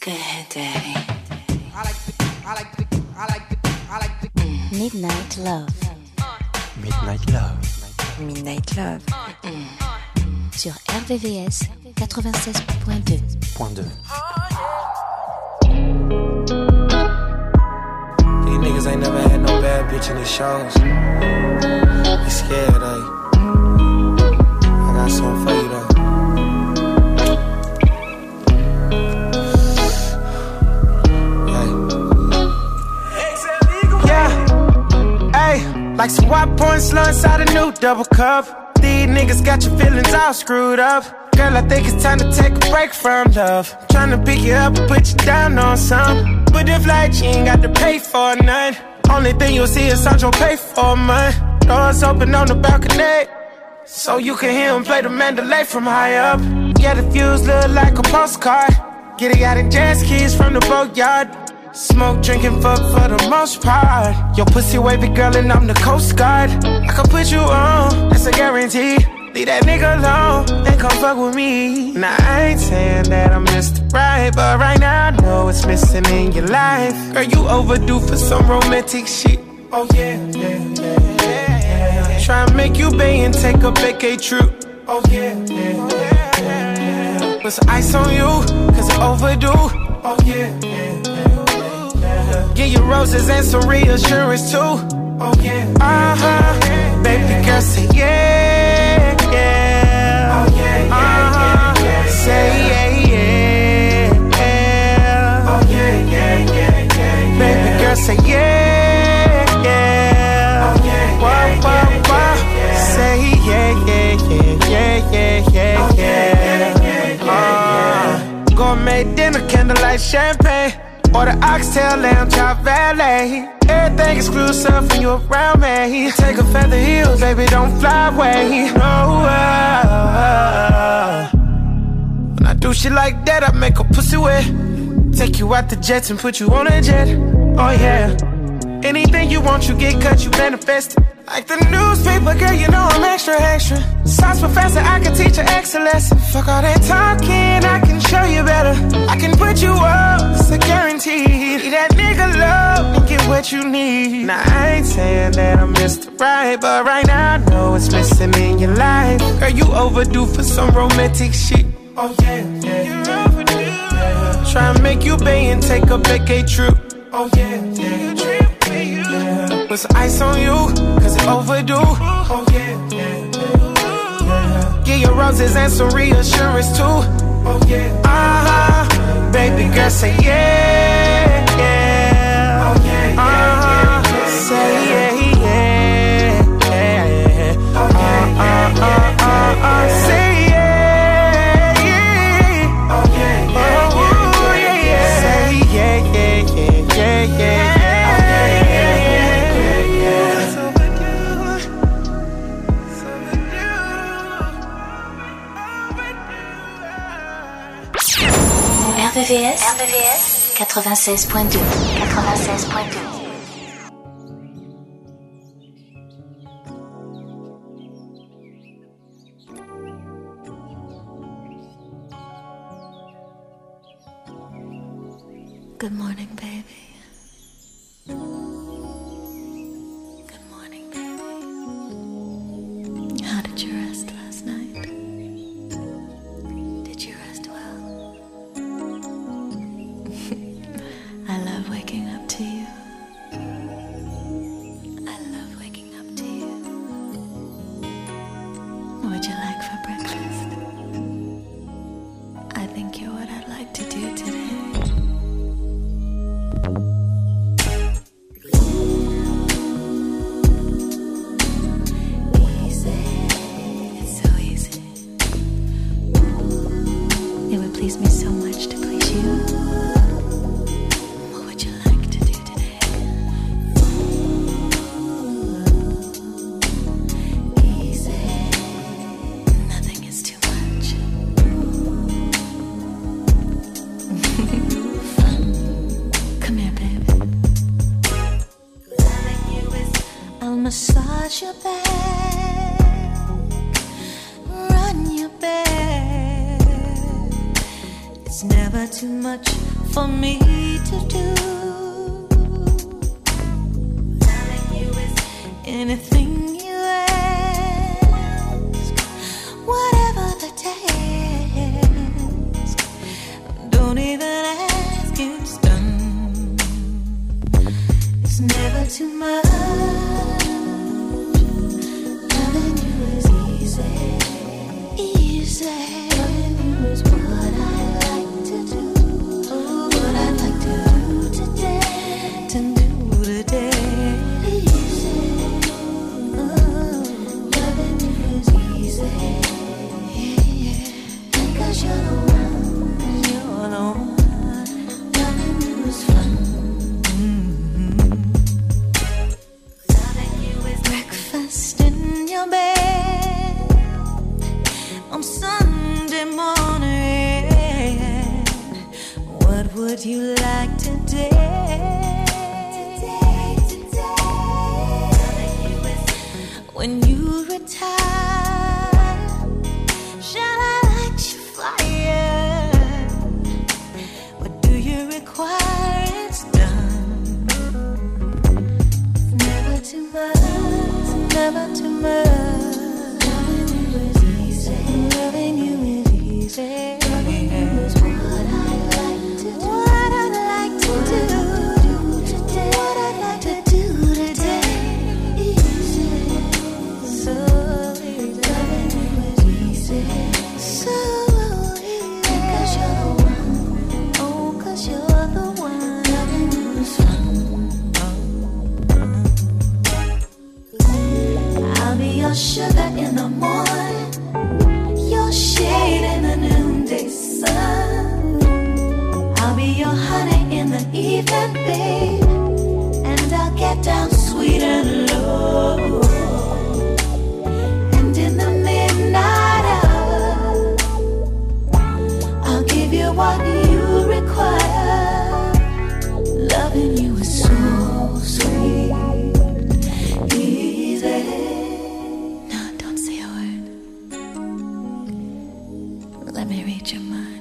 Good day. Midnight Love. Midnight Love. Midnight Love. Sur RVVS 96.2. Point 2. These niggas ain't never had no bad bitch in the shows. They scared, eh? Like some white porn slow inside a new double cup. These niggas got your feelings all screwed up. Girl, I think it's time to take a break from love. Tryna pick you up and put you down on some. But if like you ain't got to pay for none. Only thing you'll see is Sancho pay for mine. Doors open on the balcony. So you can hear him play the Mandalay from high up. Yeah, the views look like a postcard. Get it out in jet skis from the boatyard. Smoke, drinking, fuck for the most part. Your pussy wavy girl and I'm the coast guard. I can put you on, that's a guarantee. Leave that nigga alone and come fuck with me. Now I ain't saying that I'm Mr. Right, but right now I know it's missing in your life. Girl, you overdue for some romantic shit. Oh yeah, yeah, yeah, yeah. Try and make you pay and take a vacay trip. Oh yeah, yeah, yeah, yeah. Put some ice on you, cause it's overdue. Oh yeah, yeah, yeah. Give you roses and some reassurance too. Oh yeah. Uh huh. Baby girl, say yeah, yeah. Oh yeah, yeah, yeah, yeah. Say yeah, yeah, yeah. Oh yeah, yeah, yeah, yeah. Baby girl, say yeah, yeah. Oh yeah, yeah, yeah, yeah, yeah. Say yeah, yeah, yeah, yeah, yeah, yeah, yeah. Uh, Gourmet dinner, candlelight champagne. Order oxtail, lamb chop, valet. Everything exclusive when you around me. Take a feather heels, baby, don't fly away. No, uh, when I do shit like that, I make a pussy wet. Take you out the jets and put you on a jet. Oh yeah. Anything you want, you get cut, you manifest. it. Like the newspaper, girl, you know I'm extra, extra. Science professor, I can teach you excellence. Fuck all that talking, I can show you better. I can put you up, it's a guarantee. Leave that nigga love and get what you need. Now, I ain't saying that I'm Mr. Right, but right now I know it's missing in your life. Girl, you overdue for some romantic shit. Oh, yeah, yeah. You're overdue. Yeah. Try and make you pay and take a vacay trip. Oh, yeah, yeah. Put some ice on you, cause it's overdue. Oh, yeah, yeah, yeah. Give you roses and some reassurance too. Oh, yeah. Uh huh. Baby girl, say yeah, yeah. Uh-huh. Say yeah, yeah, yeah. Oh, yeah, yeah, yeah, yeah, yeah. Say RVVS 96.2. 96.2. Good morning, baby. Let me read your mind.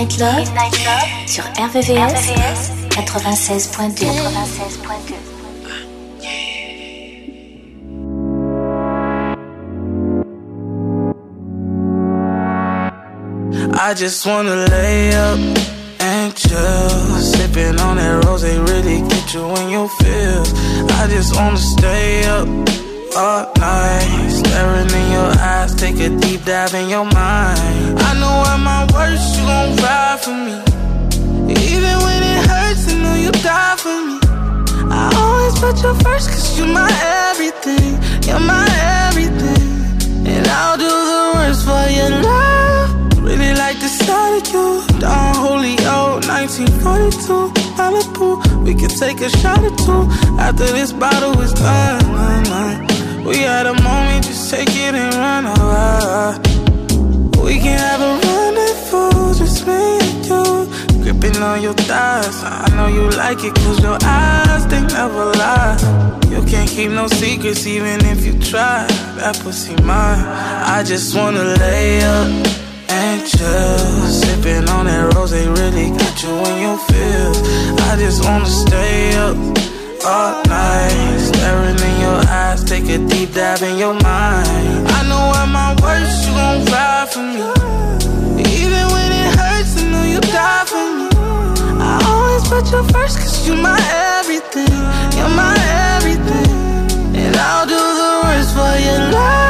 Midnight Love, Midnight Love sur RVVS, RVVS 96.2. 96.2. I just wanna lay up and chill. Sipping on that rose, they really get you in your feels. I just wanna stay up up night, staring in your eyes, take a deep dive in your mind. I know at my worst, you gon' ride for me. Even when it hurts, I know you die for me. I always put you first, cause you my everything. You're my everything. And I'll do the worst for your love. Really like the sight of you. Don Julio, 1942. Malibu, we can take a shot or two after this bottle is done. We had a moment, just take it and run. away. we can have a rendezvous, just me and you. Gripping on your thighs, I know you like it, cause your eyes, they never lie. You can't keep no secrets, even if you try. That pussy mine. I just wanna lay up and chill. Sipping on that rose, they really got you in your feels. I just wanna stay up all night. Staring in your eyes, take a deep dive in your mind. I know at my worst, you gon' ride for me. Even when it hurts, I know you die for me. I always put you first, cause you my everything. You're my everything. And I'll do the rest for your love.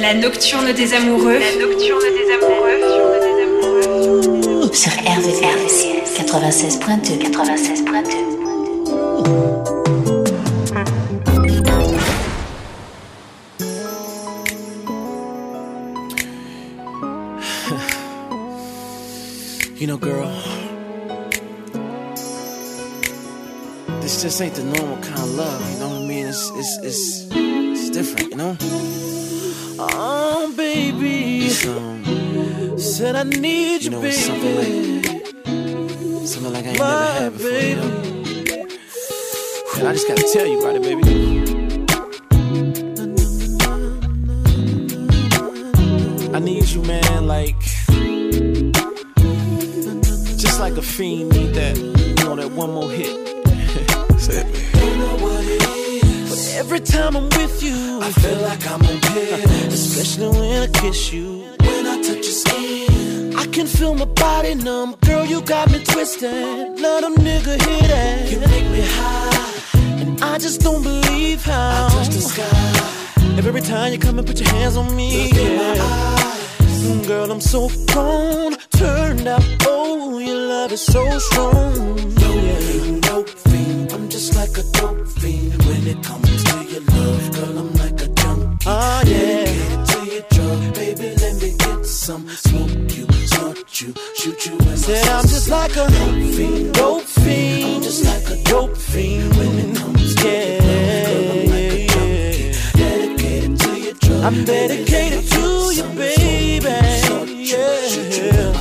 La nocturne des amoureux. La nocturne des amoureux. Sur RVVS 96.2 96.2 You know, girl, this just ain't the normal kind of love. You know what I mean? It's it's it's it's different. You know? Oh, baby, said I need you, know, baby. something like- Something like I ain't never had before. You know? And I just gotta tell you about it, baby. I need you, man, like just like a fiend need that, you know, that one more hit. Every time I'm with you, I feel like I'm on pill. Especially when I kiss you. When I touch your skin, I can feel my body numb. Girl, you got me twisted. Let a nigga hit it. You make me high. And I just don't believe how. I touch the sky. Every time you come and put your hands on me, Look yeah. Mm, Girl, I'm so grown, turned up. Oh, your love is so strong. No, yeah. dope fiend. I'm just like a dope fiend. When it comes to your love, girl, I'm like a junkie. Oh, yeah. Dedicated to your drug, baby, let me get some. Smoke you, snort you, shoot you my Said I'm just like a dope fiend. Dope fiend. I'm just like a dope fiend. When it comes to your love, girl, I'm like a junkie. Dedicated to your drug. I'm dedicated to you, baby. Yeah.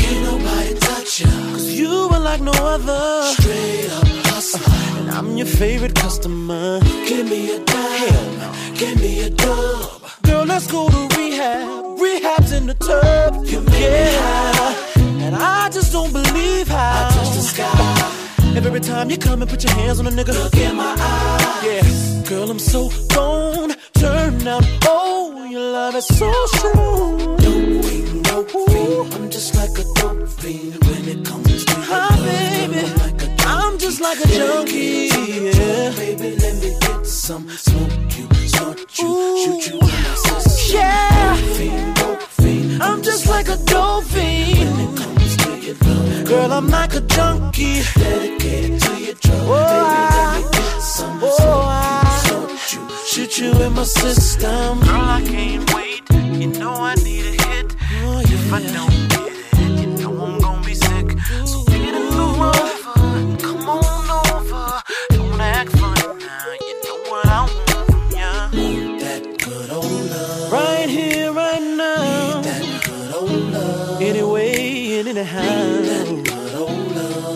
Can't nobody touch you. Cause you are like no other. Straight up And I'm your favorite customer. Give me a dime. Give me a dub. Girl, let's go to rehab. Rehab's in the tub. You make yeah. And I just don't believe how. I touch the sky. Every time you come and put your hands on a nigga. Look in my eyes. Yeah. Girl, I'm so gone. Turn out. Oh, your love is so strong. Dope fiend, dope fiend. I'm just like a dope fiend when it comes to your love. baby. I'm, like a I'm just like a junkie. Yeah. Baby, let me get some. Smoke you, snort you, shoot you in my system. Yeah. Fiend, fiend. I'm just like a dope fiend. When it comes to your love. Girl, I'm like a junkie. Dedicated to your drug. Oh, Baby, let me get some. Oh, Smoke you, snort you, shoot you in my system. Girl, I can't wait. You know I need a hit. Oh, yeah. If I don't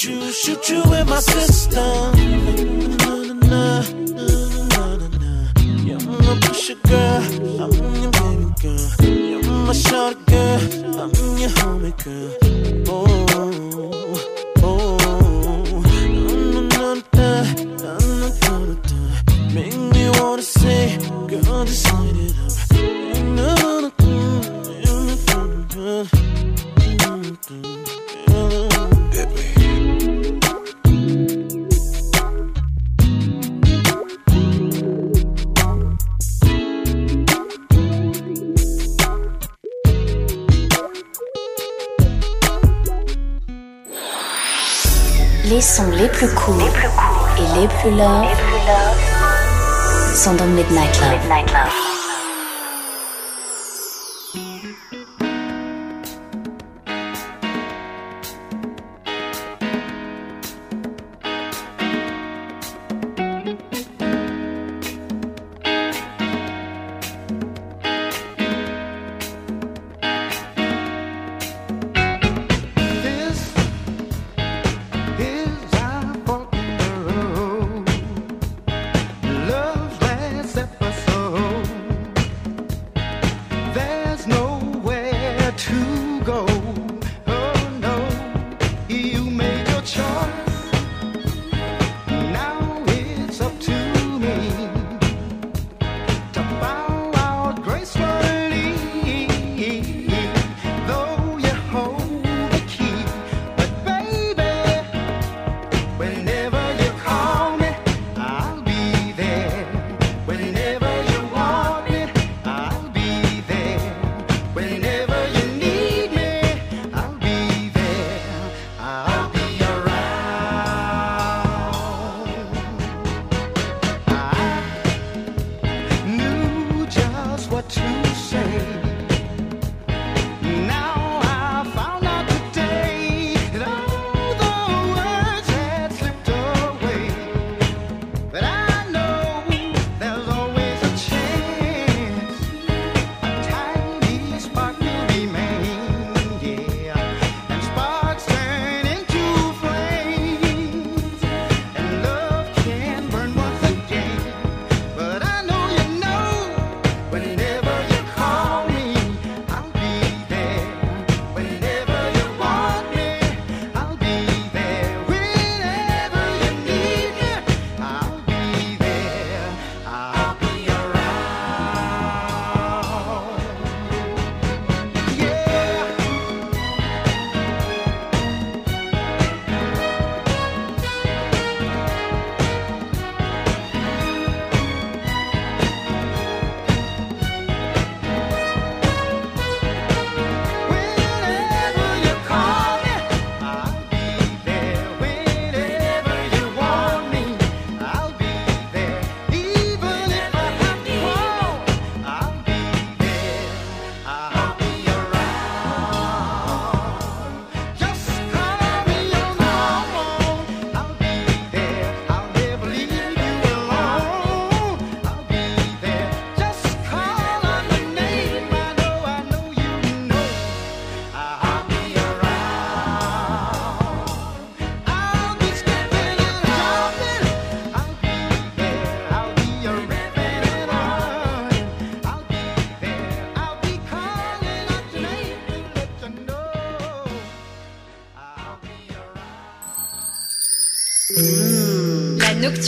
shoot you, shoot you in my system. Na, na, na, yeah, I'm a pusher girl, I'm your baby girl. You're my short girl, I'm your homie girl. plus love. Sans dans Midnight Love. Midnight love.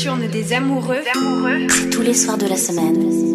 des amoureux, tous les soirs de la semaine.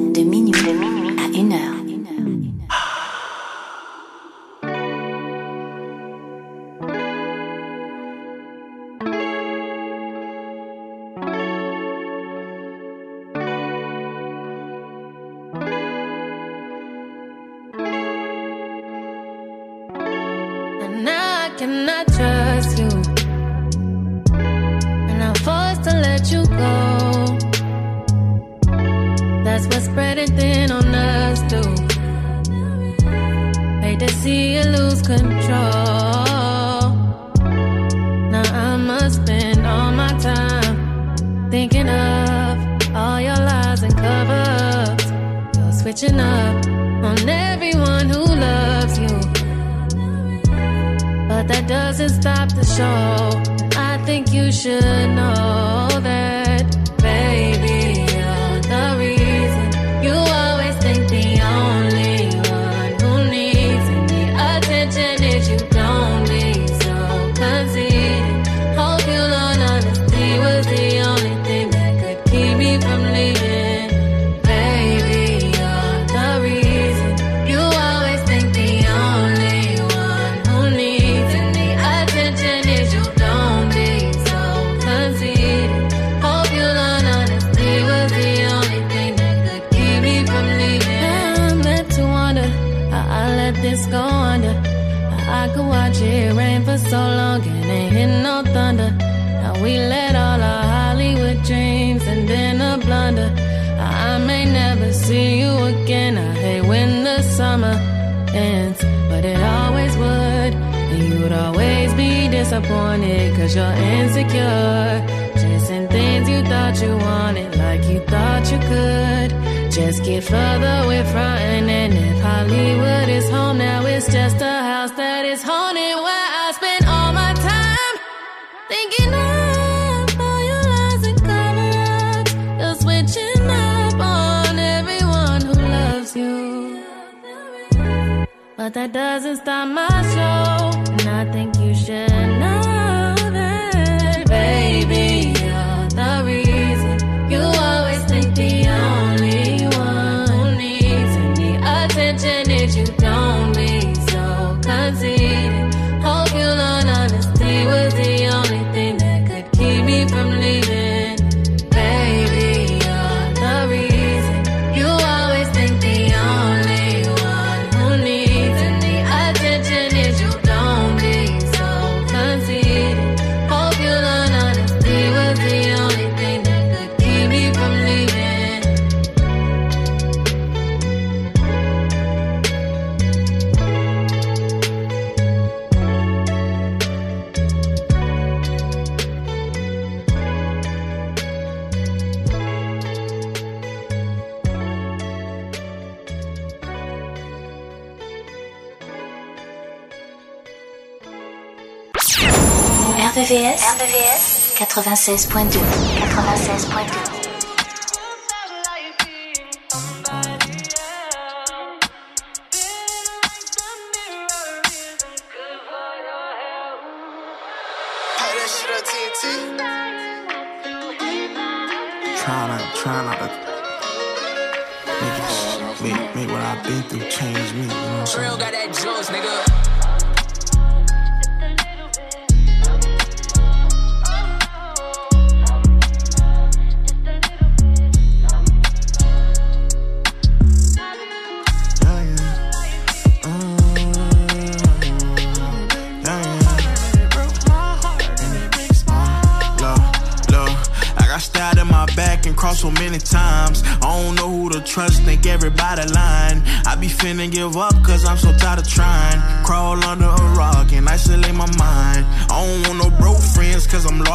RBVS 96.2 96.2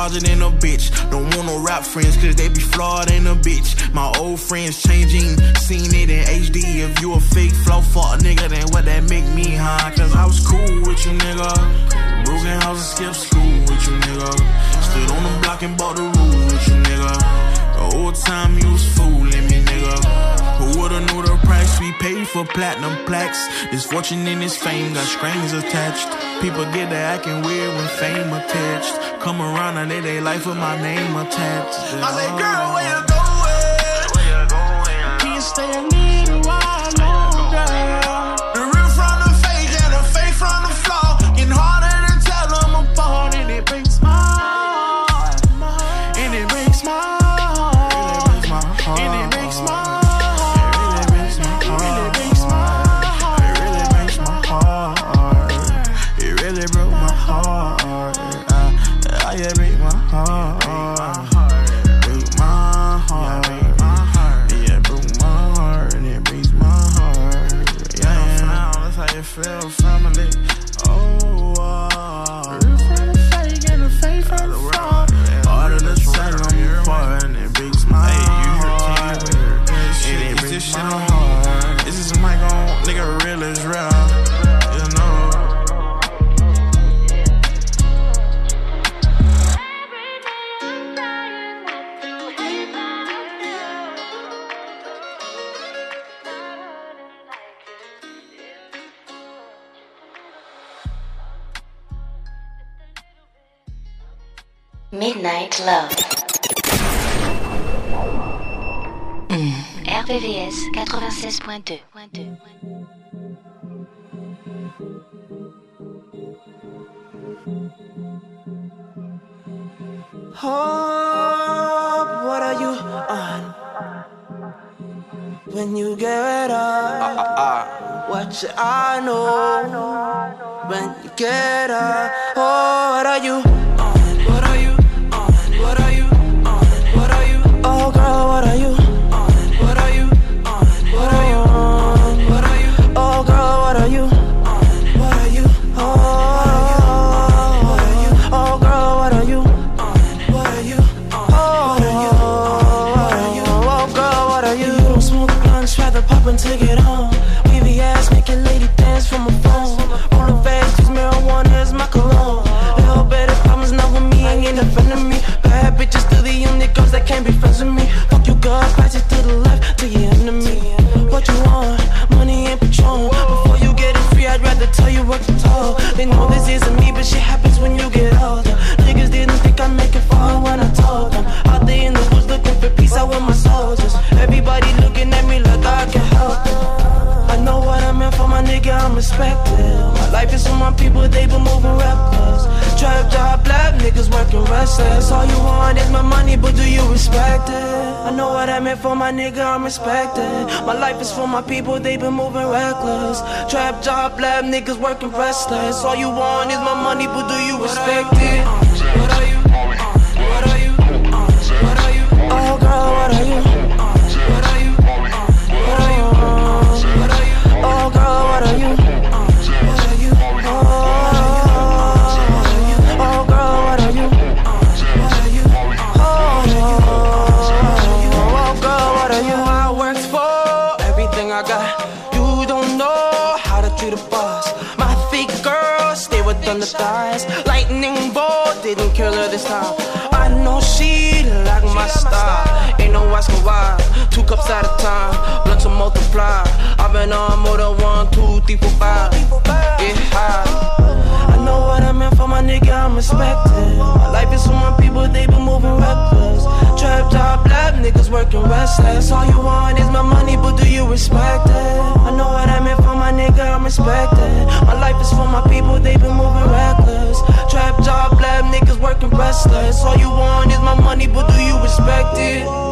larger than a bitch. Don't want no rap friends, cause they be flawed in a bitch. My old friends changing, seen it in HD. If you a fake flow fuck nigga, then what that make me, huh? Cause I was cool with you, nigga. Broken house and skip school with you, nigga. Stood on the block and bought the rule with you, nigga. The old time you was fooling for platinum plaques. This fortune and this fame got strings attached. People get to acting weird when fame attached. Come around and they they life with my name attached. I say, girl, where you going? Can you stay with me? 96.2. Oh, what are you on? When you get up, what should I know? When you get up, oh, people, they been moving reckless. Trap job, black niggas working restless. All you want is my money, but do you respect it? I know what I meant for my nigga, I'm respected. My life is for my people, they been moving reckless. Trap job, lab niggas working restless. All you want is my money, but do you respect it? What? What are? What are you? Uh, uh, oh girl, what are you? What are you? What are you? Oh girl, what are you? Respected. My life is for my people, they been moving reckless. Trap job, black niggas working restless. All you want is my money, but do you respect it? I know what I meant for my nigga, I'm respected. My life is for my people, they been moving reckless. Trap job, black niggas working restless. All you want is my money, but do you respect it?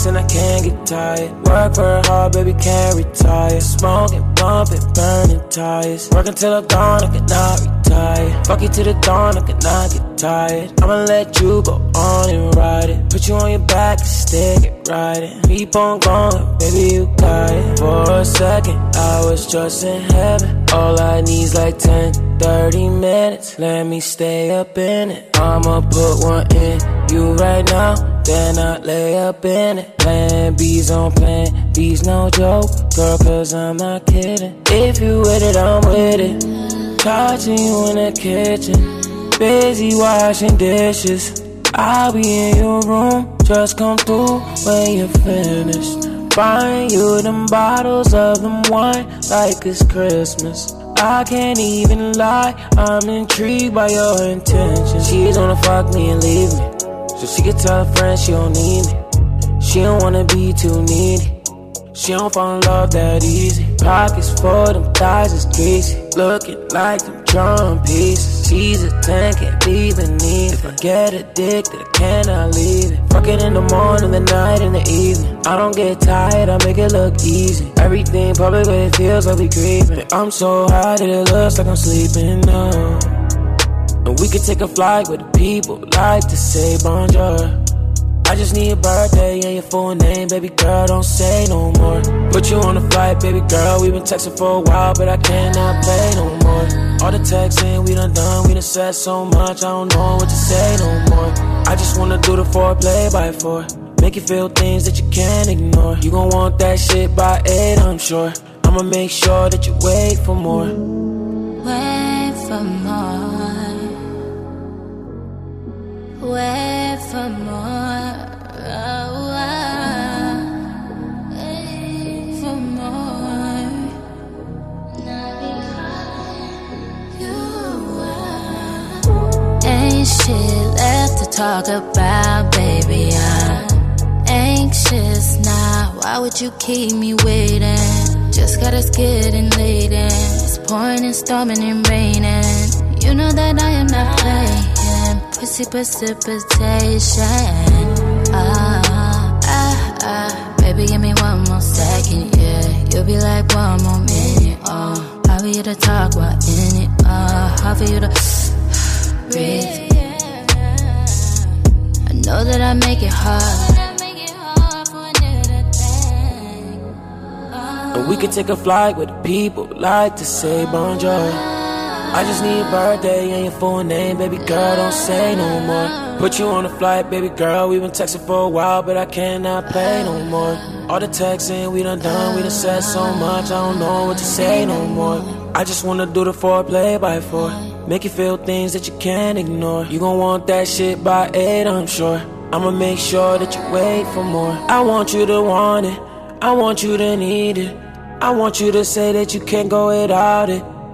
face and I can't get tired. Work very hard, baby, can't retire. Smoking, bumping, burning tires. Working till the dawn, I cannot retire. Fuck you to the dawn, I cannot get tired. I'ma let you go on and ride it. Put you on your back and stick it riding. Keep on going, baby, you got it. For a second, I was just in heaven. All I need's like 10, 30 minutes. Let me stay up in it. I'ma put one in you right now. Then I lay up in it. Plan B's on plan B's no joke. Girl, cause I'm not kidding. If you with it, I'm with it. Touching you in the kitchen. Busy washing dishes. I'll be in your room. Just come through when you're finished. Buying you them bottles of them wine like it's Christmas. I can't even lie, I'm intrigued by your intentions. She's gonna fuck me and leave me. So she can tell her friends she don't need me. She don't wanna be too needy. She don't fall in love that easy. Pockets full, them thighs is greasy. Looking like them drum pieces. She's a 10, can't be beneath. If I get addicted, I cannot leave it. Fuck it in the morning, the night, and the evening. I don't get tired, I make it look easy. Everything public, but it feels like we creeping. I'm so high that it looks like I'm sleeping now. And we could take a flight with the people like to say bonjour. I just need your birthday and your full name, baby girl, don't say no more. Put you on a flight, baby girl, we been texting for a while, but I cannot play no more. All the texting we done done, we done said so much, I don't know what to say no more. I just wanna do the foreplay by four. Make you feel things that you can't ignore. You gon' want that shit by eight, I'm sure. I'ma make sure that you wait for more. Wait for more. Wait for more. Oh. Wait for more. Ain't shit left to talk about, baby. I'm anxious now. Why would you keep me waiting? Just got us getting late and it's pouring and storming and raining. You know that I am not playing prophecy precipitation. Ah, ah, ah. Baby, give me one more second, yeah. You'll be like one more minute, oh. I'll be here to talk while in it, oh. How for you to breathe. I know that I make it hard. And we could take a flight with the people like to say bonjour. I just need your birthday and your full name, baby girl, don't say no more. Put you on a flight, baby girl, we've been texting for a while, but I cannot play no more. All the texting we done done, we done said so much, I don't know what to say no more. I just wanna do the foreplay by four. Make you feel things that you can't ignore. You gon' want that shit by eight, I'm sure. I'ma make sure that you wait for more. I want you to want it. I want you to need it. I want you to say that you can't go without it.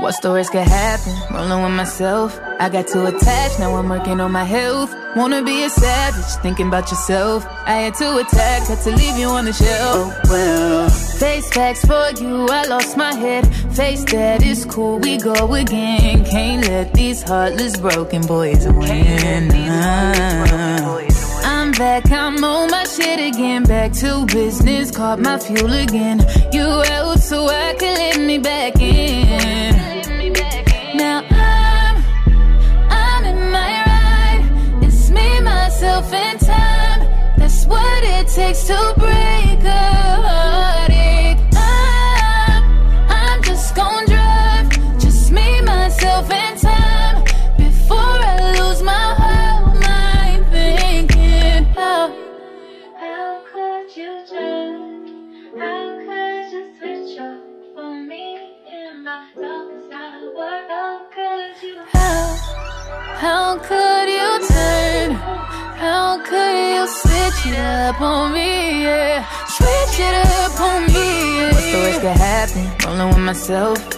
What's the worst could happen? Rolling with myself. I got too attached, now I'm working on my health. Wanna be a savage, thinking about yourself. I had to attack, had to leave you on the shelf. Oh well. Face facts for you, I lost my head. Face that is cool, we go again. Can't let these heartless broken boys win. I'm back, I'm on my shit again. Back to business, caught my fuel again. You out so I can let me back in. Now I'm, I'm in my ride. It's me, myself, and time. That's what it takes to break a How could you turn? How could you switch it up on me? Yeah, switch it up on me. Yeah. What's the worst could happen? Rolling with myself.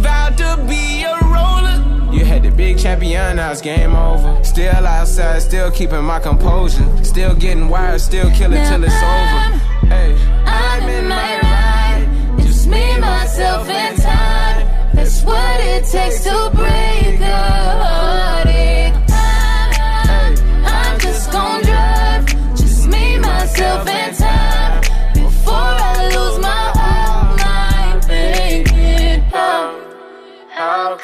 vowed to be a roller. You had the big champion, now it's game over. Still outside, still keeping my composure. Still getting wired, still killing till it's over. Hey, I'm in my ride. Just me, myself, and time. That's what it takes to break a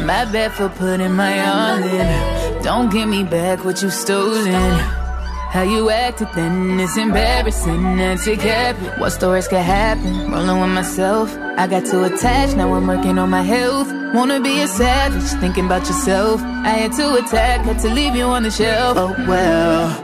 my bad for putting my all in. Don't give me back what you stolen. How you acted then, is embarrassing. That's it, cap. What's the could happen? Rolling with myself. I got too attached, now I'm working on my health. Wanna be a savage, thinking about yourself. I had to attack, had to leave you on the shelf. Oh well.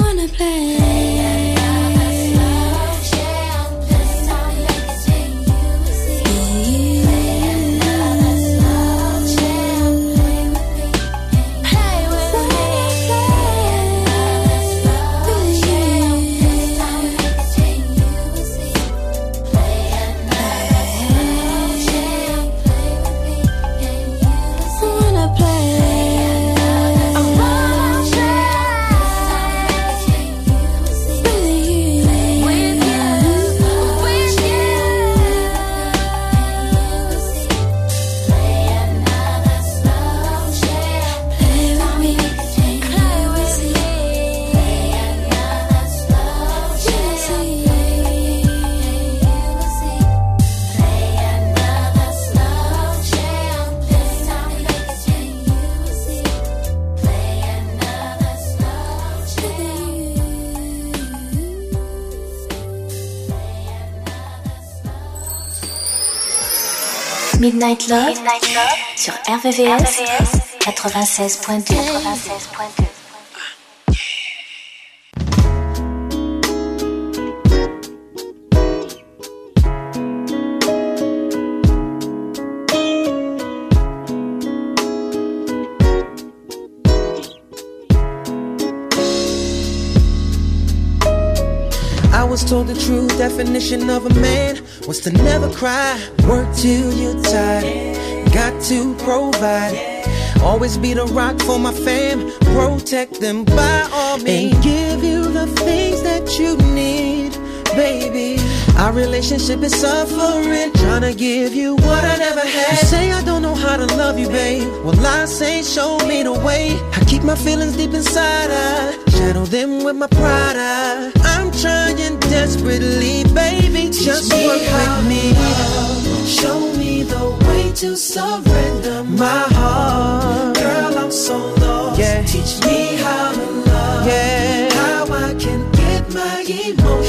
wanna play. Midnight Love, sur RVVS, 96.2. 96.2. I was told the true definition of a man was to never cry, work till you're tired, got to provide. Always be the rock for my fam, protect them by all means, and give you the things that you need, baby. Our relationship is suffering, trying to give you what I never had. You say I don't know how to love you, babe. Well, I say show me the way. I keep my feelings deep inside, I channel them with my pride. I, I'm trying desperately, baby, just work with me. Show me the way to surrender my heart. Girl, I'm so lost. Yeah. Teach me how to love. Yeah. How I can get my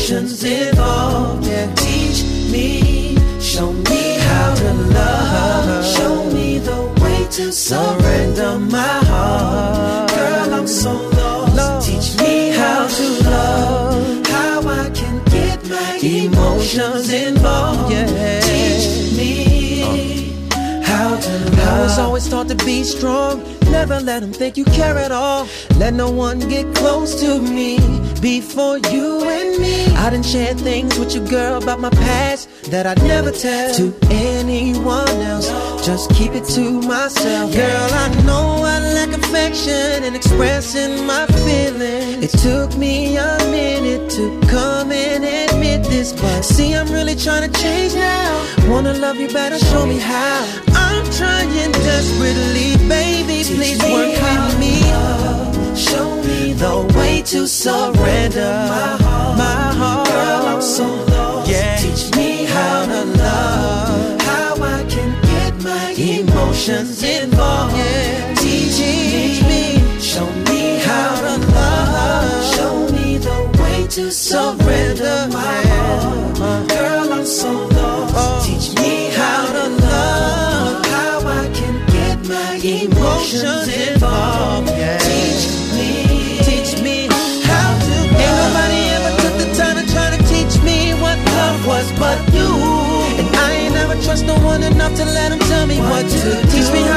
emotions involved. Yeah. Teach me, show me how to love. Show me the way to surrender my heart. Girl, I'm so lost. Teach me how to love. How I can get my emotions involved. Yeah. I was always taught to be strong. Never let them think you care at all. Let no one get close to me before you and me. I didn't share things with you, girl, about my past that I'd never tell to anyone else. Just keep it to myself. Girl, I know I lack affection and expressing my feelings. It took me a minute to come and admit this, but see, I'm really trying to change now. Wanna love you better, show me how. I'm trying desperately, baby, please work with me. Show me The way to surrender my heart. my heart. Girl, I'm so lost. Yeah. Teach me how to love. how I can get my emotions involved. Yeah. Teach me, show me how to surrender my heart. Girl, I'm so lost. Teach me how to love. How I can get my emotions involved. Teach me, Teach me how to love. Ain't nobody ever took the time to try to teach me what love was but you. And I ain't never trust no one enough to let him tell me what to do. Teach me how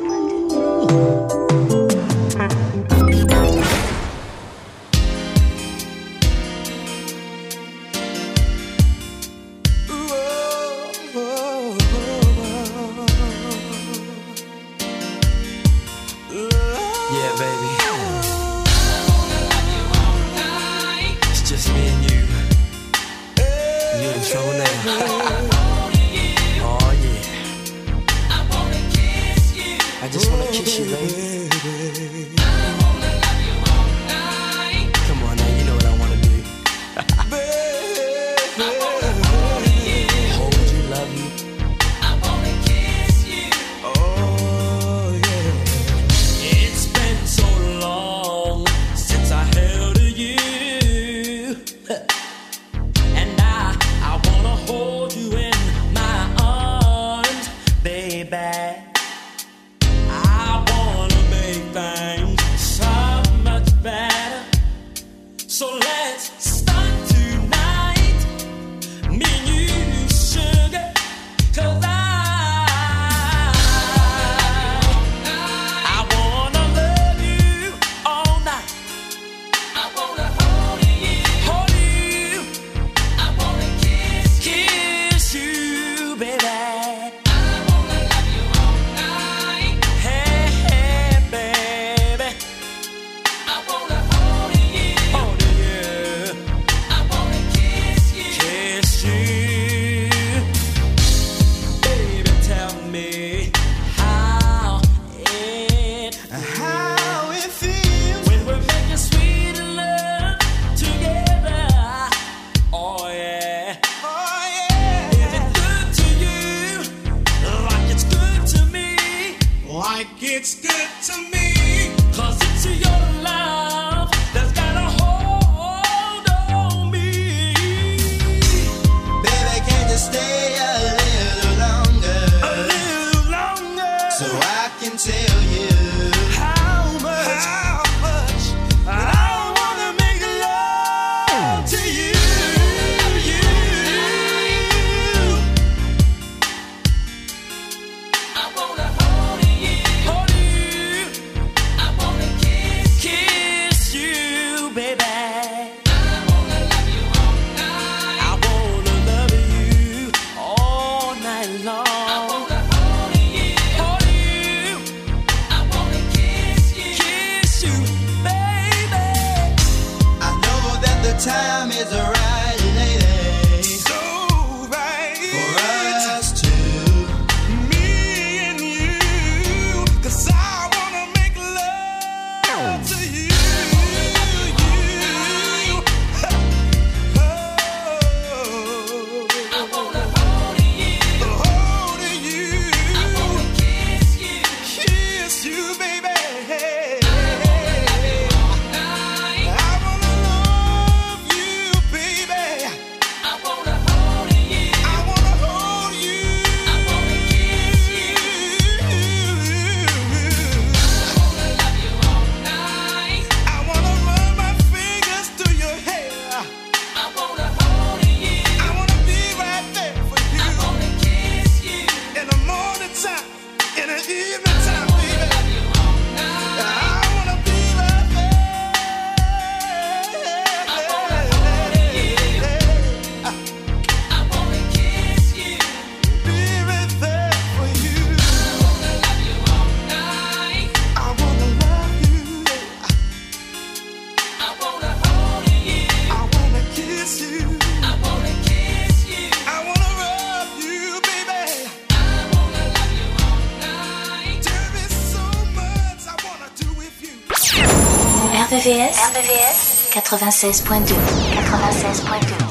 RBVS 96.2 96.2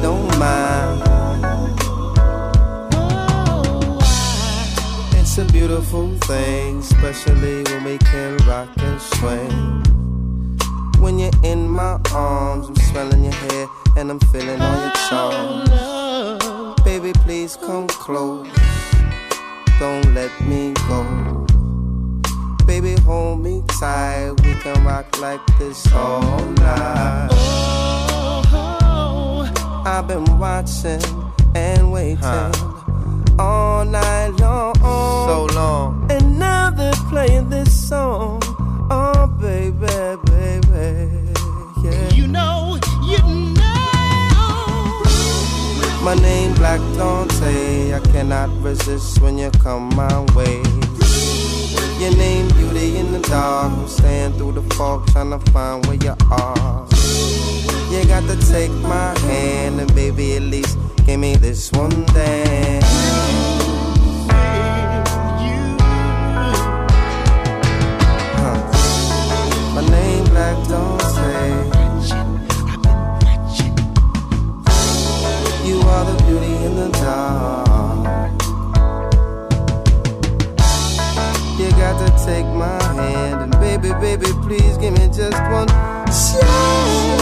Don't mind. It's a beautiful thing, especially when we can rock and swing. When you're in my arms, I'm smelling your hair and I'm feeling all your charms. Baby, please come close. Don't let me go. Baby, hold me tight. We can rock like this all night. I've been watching and waiting all night long. So long. And now they're playing this song. Oh, baby, baby. Yeah. You know, you know. My name Black Dante. I cannot resist when you come my way. Your name Beauty in the dark. I'm staying through the fog trying to find where you are. You got to take my hand and baby at least give me this one dance. Huh. My name Black Dante. You are the beauty in the dark. You got to take my hand and baby, baby, please give me just one chance.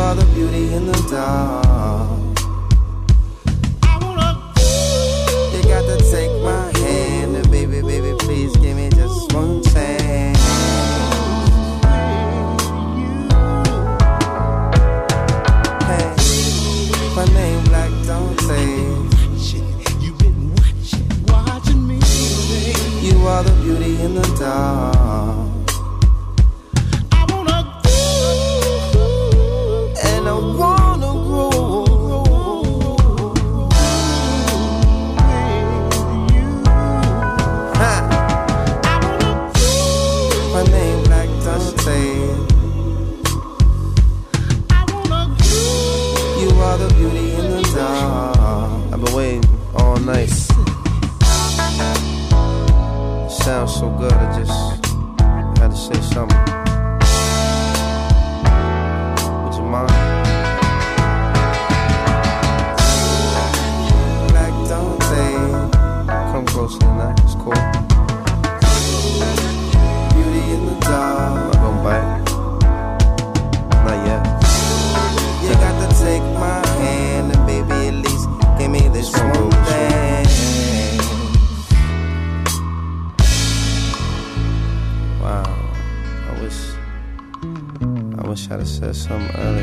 are the beauty in the dark. You got to take my hand and baby, baby, please give me just one chance. Hey, my name Black Dante. You've been watching, watching me. You are the beauty in the dark. Something earlier.